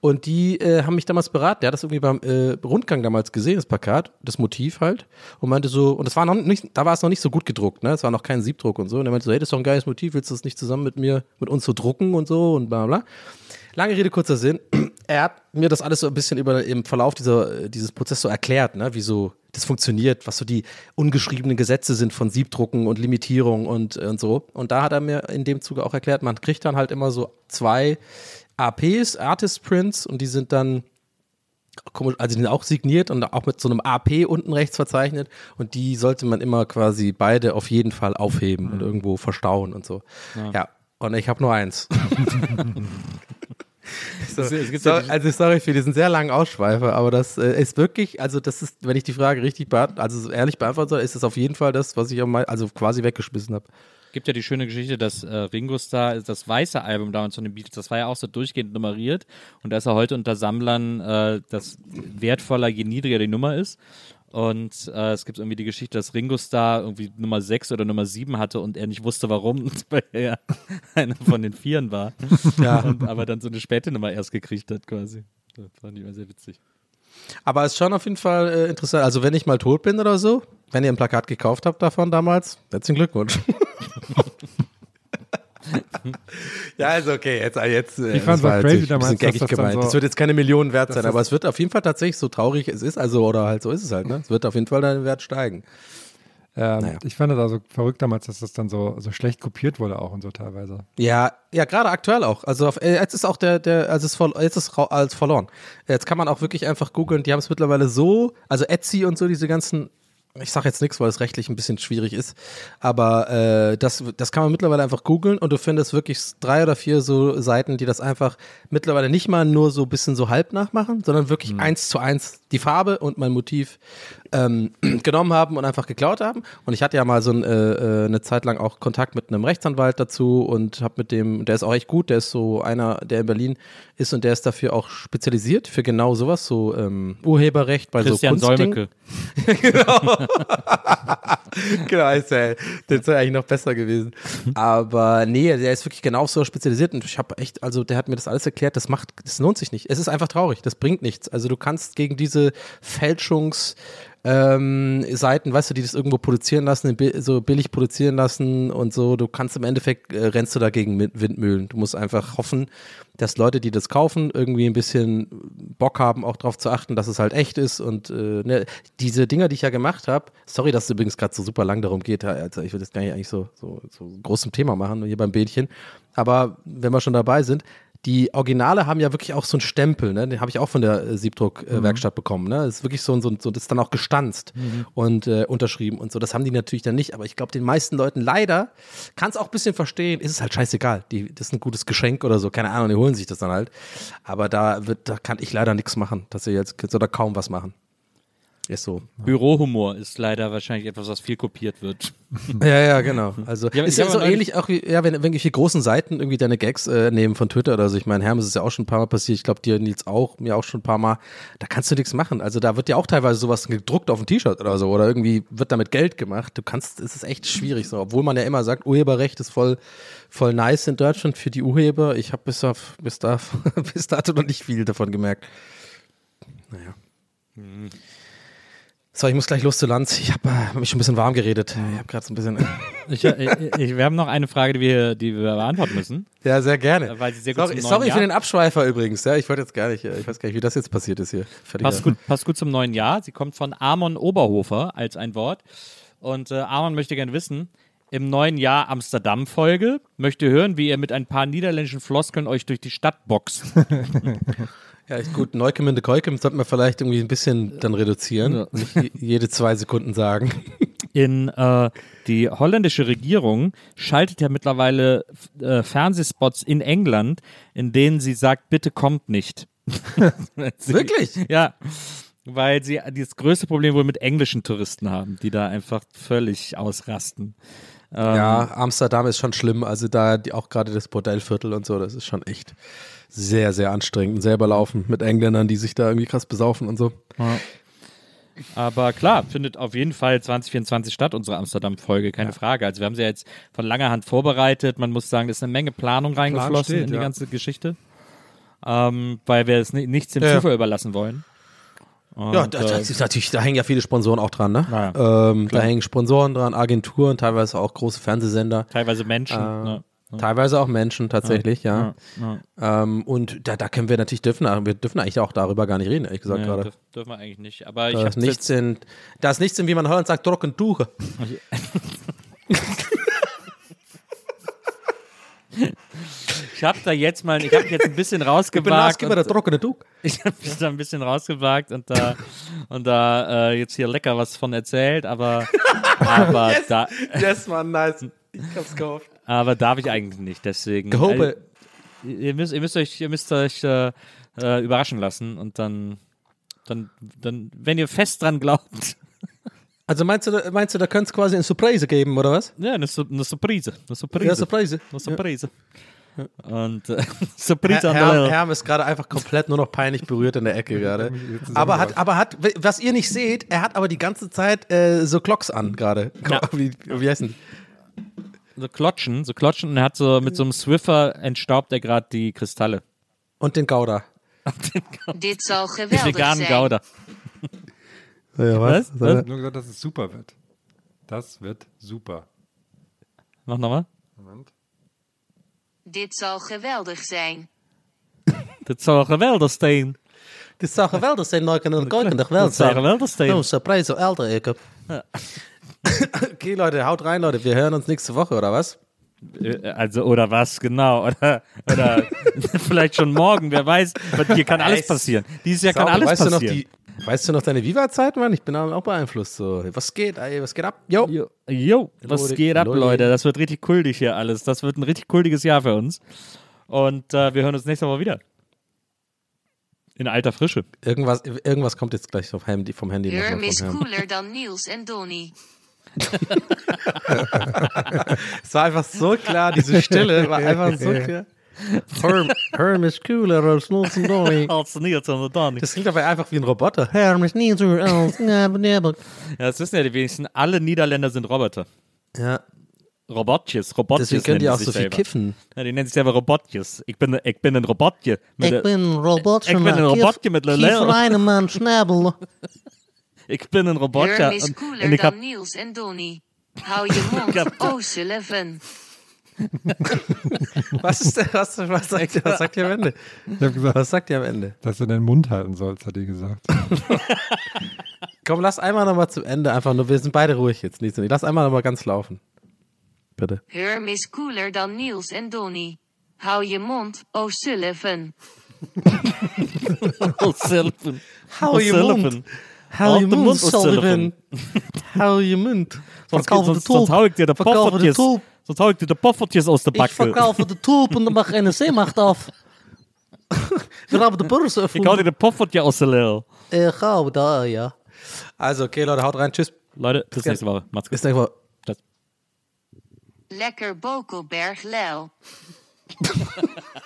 Und die äh, haben mich damals beraten, der hat das irgendwie beim äh, Rundgang damals gesehen, das Plakat, das Motiv halt, und meinte so, und das war noch nicht, da war es noch nicht so gut gedruckt, ne, es war noch kein Siebdruck und so, und er meinte so, hey, das ist doch ein geiles Motiv, willst du das nicht zusammen mit mir, mit uns so drucken und so und bla bla. Lange Rede, kurzer Sinn. [clears throat] Er hat mir das alles so ein bisschen über, im Verlauf dieser, dieses Prozesses so erklärt, ne, wie so das funktioniert, was so die ungeschriebenen Gesetze sind von Siebdrucken und Limitierung und, und so. Und da hat er mir in dem Zuge auch erklärt, man kriegt dann halt immer so zwei APs, Artist Prints, und die sind dann komisch- also die sind auch signiert und auch mit so einem AP unten rechts verzeichnet und die sollte man immer quasi beide auf jeden Fall aufheben und irgendwo verstauen und so. Ja, und ich habe nur eins. [laughs] [laughs] so, Es- es gibt so, also sorry für diesen sehr langen Ausschweifer, aber das äh, ist wirklich, also das ist, wenn ich die Frage richtig beant also ehrlich beantworten soll, ist das auf jeden Fall das, was ich am mei- also quasi weggeschmissen habe. gibt ja die schöne Geschichte, dass äh, Ringo Starr das weiße Album damals von den Beatles, das war ja auch so durchgehend nummeriert und da ist er heute unter Sammlern äh, das wertvoller, je niedriger die Nummer ist. Und äh, es gibt irgendwie die Geschichte, dass Ringo Starr irgendwie Nummer 6 oder Nummer 7 hatte und er nicht wusste, warum, [laughs] weil er einer von den Vieren war. [laughs] Ja. Und, aber dann so eine späte Nummer erst gekriegt hat quasi. Das fand ich immer sehr witzig. Aber es ist schon auf jeden Fall äh, interessant. Also wenn ich mal tot bin oder so, wenn ihr ein Plakat gekauft habt davon damals, herzlichen Glückwunsch. [laughs] ja, also okay, jetzt, jetzt äh, Ich fand's das war jetzt crazy ein damals, das gemeint. so- das wird jetzt keine Millionen wert sein, aber es wird auf jeden Fall tatsächlich so traurig es ist, also oder halt so ist es halt, ne? Es wird auf jeden Fall dein Wert steigen. Ähm, Naja. Ich fand das also verrückt damals, dass das dann so, so schlecht kopiert wurde auch und so teilweise. Ja, ja, gerade aktuell auch. Also auf, äh, jetzt ist auch der, der, also es ist jetzt ist als verloren. Jetzt kann man auch wirklich einfach googeln. Die haben es mittlerweile so, also Etsy und so diese ganzen ich sage jetzt nichts, weil es rechtlich ein bisschen schwierig ist, aber äh, das, das kann man mittlerweile einfach googeln und du findest wirklich drei oder vier so Seiten, die das einfach mittlerweile nicht mal nur so ein bisschen so halb nachmachen, sondern wirklich eins zu eins die Farbe und mein Motiv ähm, [clears throat] genommen haben und einfach geklaut haben. Und ich hatte ja mal so ein, äh, äh, eine Zeit lang auch Kontakt mit einem Rechtsanwalt dazu und habe mit dem, der ist auch echt gut, der ist so einer, der in Berlin ist und der ist dafür auch spezialisiert für genau sowas, so ähm, Urheberrecht bei Christian so Kunstdingen. [laughs] Genau. [laughs] genau, ist ja, das wäre eigentlich noch besser gewesen. Aber nee, der ist wirklich genau so spezialisiert und ich habe echt, also der hat mir das alles erklärt, das macht, das lohnt sich nicht. Es ist einfach traurig, das bringt nichts. Also du kannst gegen diese Fälschungs- ähm, Seiten, weißt du, die das irgendwo produzieren lassen, so billig produzieren lassen und so, du kannst im Endeffekt, äh, rennst du dagegen mit Windmühlen. Du musst einfach hoffen, dass Leute, die das kaufen, irgendwie ein bisschen Bock haben, auch darauf zu achten, dass es halt echt ist und äh, ne, diese Dinger, die ich ja gemacht habe, sorry, dass es übrigens gerade so super lang darum geht, also ich will das gar nicht eigentlich so, so, so großem Thema machen, hier beim Bähnchen, aber wenn wir schon dabei sind, die Originale haben ja wirklich auch so einen Stempel, ne? Den habe ich auch von der äh, Siebdruck-Werkstatt bekommen, ne? Das ist wirklich so, so, so das ist dann auch gestanzt und äh, unterschrieben und so. Das haben die natürlich dann nicht, aber ich glaube, den meisten Leuten leider kann es auch ein bisschen verstehen, ist es halt scheißegal. Die, das ist ein gutes Geschenk oder so, keine Ahnung, die holen sich das dann halt. Aber da wird, da kann ich leider nichts machen, dass sie jetzt oder kaum was machen. Ist so. Bürohumor ist leider wahrscheinlich etwas, was viel kopiert wird. [laughs] Ja, ja, genau. Also Ja, ist ich ja so ähnlich auch wie, ja, wenn irgendwelche großen Seiten irgendwie deine Gags äh, nehmen von Twitter oder so. Ich meine, Hermes ist ja auch schon ein paar Mal passiert. Ich glaube, dir Nils auch, mir auch schon ein paar Mal. Da kannst du nichts machen. Also da wird ja auch teilweise sowas gedruckt auf ein T-Shirt oder so oder irgendwie wird damit Geld gemacht. Du kannst, es ist echt schwierig so. Obwohl man ja immer sagt, Urheberrecht ist voll, voll nice in Deutschland für die Urheber. Ich habe bis auf, bis da, [laughs] bis dato noch nicht viel davon gemerkt. Naja. So, ich muss gleich los zu Lanz. Ich habe äh, mich schon ein bisschen warm geredet. Ich habe gerade so ein bisschen. [laughs] Ich, ich, ich, wir haben noch eine Frage, die wir, die wir beantworten müssen. Ja, sehr gerne. Weil sie sehr gut sorry sorry für den Abschweifer übrigens. Ja, ich wollte jetzt gar nicht, äh, ich weiß gar nicht, wie das jetzt passiert ist hier. Passt gut, passt gut zum neuen Jahr. Sie kommt von Amon Oberhofer als ein Wort. Und äh, Amon möchte gerne wissen, im neuen Jahr Amsterdam-Folge, möchte hören, wie ihr mit ein paar niederländischen Floskeln euch durch die Stadt boxt. [laughs] Ja, ist gut. Neukem in de Keukem sollten wir vielleicht irgendwie ein bisschen dann reduzieren. Ja. Nicht je- jede zwei Sekunden sagen. [laughs] In äh, die holländische Regierung schaltet ja mittlerweile äh, Fernsehspots in England, in denen sie sagt, bitte kommt nicht. Sie- [laughs] Wirklich? Ja. Weil sie das größte Problem wohl mit englischen Touristen haben, die da einfach völlig ausrasten. Ähm, Ja, Amsterdam ist schon schlimm. Also da auch gerade das Bordellviertel und so, das ist schon echt sehr, sehr anstrengend. Und selber laufen mit Engländern, die sich da irgendwie krass besaufen und so. Aber klar, findet auf jeden Fall 2024 statt, unsere Amsterdam-Folge, keine Frage. Also wir haben sie ja jetzt von langer Hand vorbereitet. Man muss sagen, es ist eine Menge Planung reingeflossen steht, in die ja. ganze Geschichte. Ähm, weil wir es ni nichts dem Ja. Zufall überlassen wollen. Ja, Und, da, äh, das ist natürlich, da hängen ja viele Sponsoren auch dran, ne? Ja, ähm, da hängen Sponsoren dran, Agenturen, teilweise auch große Fernsehsender. teilweise Menschen. Äh, ne? Teilweise auch Menschen tatsächlich, ja. Ja, ja. Ähm, und da, da können wir natürlich dürfen, wir dürfen eigentlich auch darüber gar nicht reden, ehrlich gesagt Ja, gerade. dürf, dürfen wir eigentlich nicht. Aber ich Da ist nichts in, da ist nichts in, wie man in Holland sagt, trocken Tuche. [laughs] [laughs] [laughs] ich hab da jetzt mal, ich habe jetzt ein bisschen [laughs] Ich bin rausgewagt. Der und, trockene [laughs] ich habe mich da ein bisschen rausgewagt und da und da äh, jetzt hier lecker was von erzählt, aber [laughs] aber da Yes, man, nice. Ich hab's gehofft. aber darf ich eigentlich nicht. Deswegen. Gehobe. Äh, ihr müsst, ihr müsst euch, ihr müsst euch äh, äh, überraschen lassen und dann, dann, dann, wenn ihr fest dran glaubt, Also meinst du, da- meinst du, da könnte es quasi eine Surprise geben, oder was? ja, eine, Su- eine Surprise, eine Surprise, Ja, Surprise. eine Surprise. Und äh, Surprise Herr, Herr, der Herm ist gerade einfach komplett nur noch peinlich berührt in der Ecke gerade. [laughs] Aber hat, aber hat, was ihr nicht seht, er hat aber die ganze Zeit äh, so Clocks an gerade. Ja. Wie, wie heißen die? so klotschen, so klotschen und er hat so mit so einem Swiffer entstaubt er gerade die Kristalle. Und den Gouda. Dit zal Die veganen. Gouda. Ja, Was? Ich Was? habe nur gesagt, dass es super wird. Das wird super. Mach nochmal. Moment. Dit zal geweldig zijn. [laughs] Das soll geweldig zijn. Das ist auch geweldig, zijn Neuken und Keuken, doch Das soll geweldig Oh, zijn. Surprise, so älter, ich hab. Okay, Leute, haut rein, Leute. Wir hören uns nächste Woche, oder was? Äh, Also, oder was, genau. [laughs] Oder, oder [laughs] vielleicht schon morgen, wer weiß. Hier kann alles passieren. Dieses Jahr kann alles weißt passieren. Weißt du noch deine Viva-Zeit, Mann? Ich bin auch beeinflusst. So, was geht, ey, was geht ab? Jo. Jo, jo was Leute, geht ab, Leute. Leute? Das wird richtig kultig hier alles. Das wird ein richtig kultiges Jahr für uns. Und äh, wir hören uns nächstes Mal wieder. In alter Frische. Irgendwas, irgendwas kommt jetzt gleich vom Handy, vom Handy noch Herm mal is von Herrn. cooler dan Niels en Donny. [laughs] Es war einfach so klar, diese Stille war einfach so [laughs] klar. Herm, Herm ist cooler als Nelson Donny. [laughs] Als Nils und Donny. Das klingt aber einfach wie ein Roboter. Herm ist nie so als [laughs] Ja, das wissen ja die wenigsten. Alle Niederländer sind Roboter. Ja, Robotjes. Robotjes deswegen können die nennen auch so sich viel selber. kiffen. Ja, die nennen sich selber Robotjes. Ich bin, ich bin ein Robotje. Mit der- bin Robotje. Ik ben een robotje met leleel. een man schnabel. [laughs] Ich bin ein Roboter. Herm is und, cooler und ich hab, dan Niels en Donny. Hou je mond, oh Sullivan. [laughs] Was ist der, was, was, sagt, ihr- was sagt ihr am Ende? Ich habe gesagt, Was sagt ihr am Ende? dass du deinen Mund halten sollst, hat die gesagt. [laughs] Komm, lass einmal nochmal zum Ende einfach nur. Wir sind beide ruhig jetzt. Nicht so. Lass einmal nochmal ganz laufen. Bitte. Herm is cooler dan Niels en Donny. Hou je mond, oh Sullivan. [laughs] oh, Sullivan. Hau je. Mund. Hau je de Mund, Mund, oh, Sullivan. Hau je Mund. Sonst, sonst, sonst hau ich dir de Poffertjes. Sonst hau ich dir de Poffertjes aus der Ich Backe. verkaufe de tulp en dan mag NEC macht af. We hebben de beurs Ich hau dir de Poffertje aus der Lel. Eh, gauw, da, ja. Also, okay, Leute, haut rein. Tschüss. Leute, bis nächste Woche. Macht's gut. Bis nächste Woche. Tschüss. Lekker Bokelberg Lel. [laughs]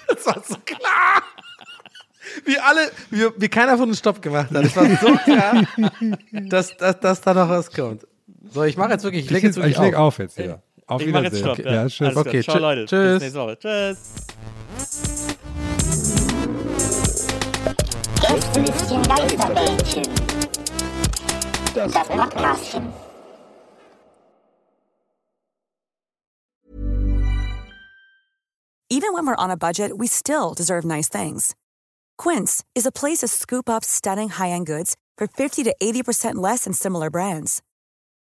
Das war so klar. Wie alle, wie, wie keiner von uns Stopp gemacht hat. Es war so klar, [laughs] dass, dass, dass da noch was kommt. So, ich mache jetzt wirklich, ich Ich, lege jetzt wirklich ich leg auf. auf jetzt wieder. Auf Ich mach jetzt Stopp. Okay, ja, tschüss. Alles. Okay, Ciao, tschü- Leute. tschüss. Bis nächste Woche. Tschüss. Gästelistchen Geisterbällchen. Das Podcastchen. Even when we're on a budget, we still deserve nice things. Quince is a place to scoop up stunning high-end goods for 50 to 80% less than similar brands.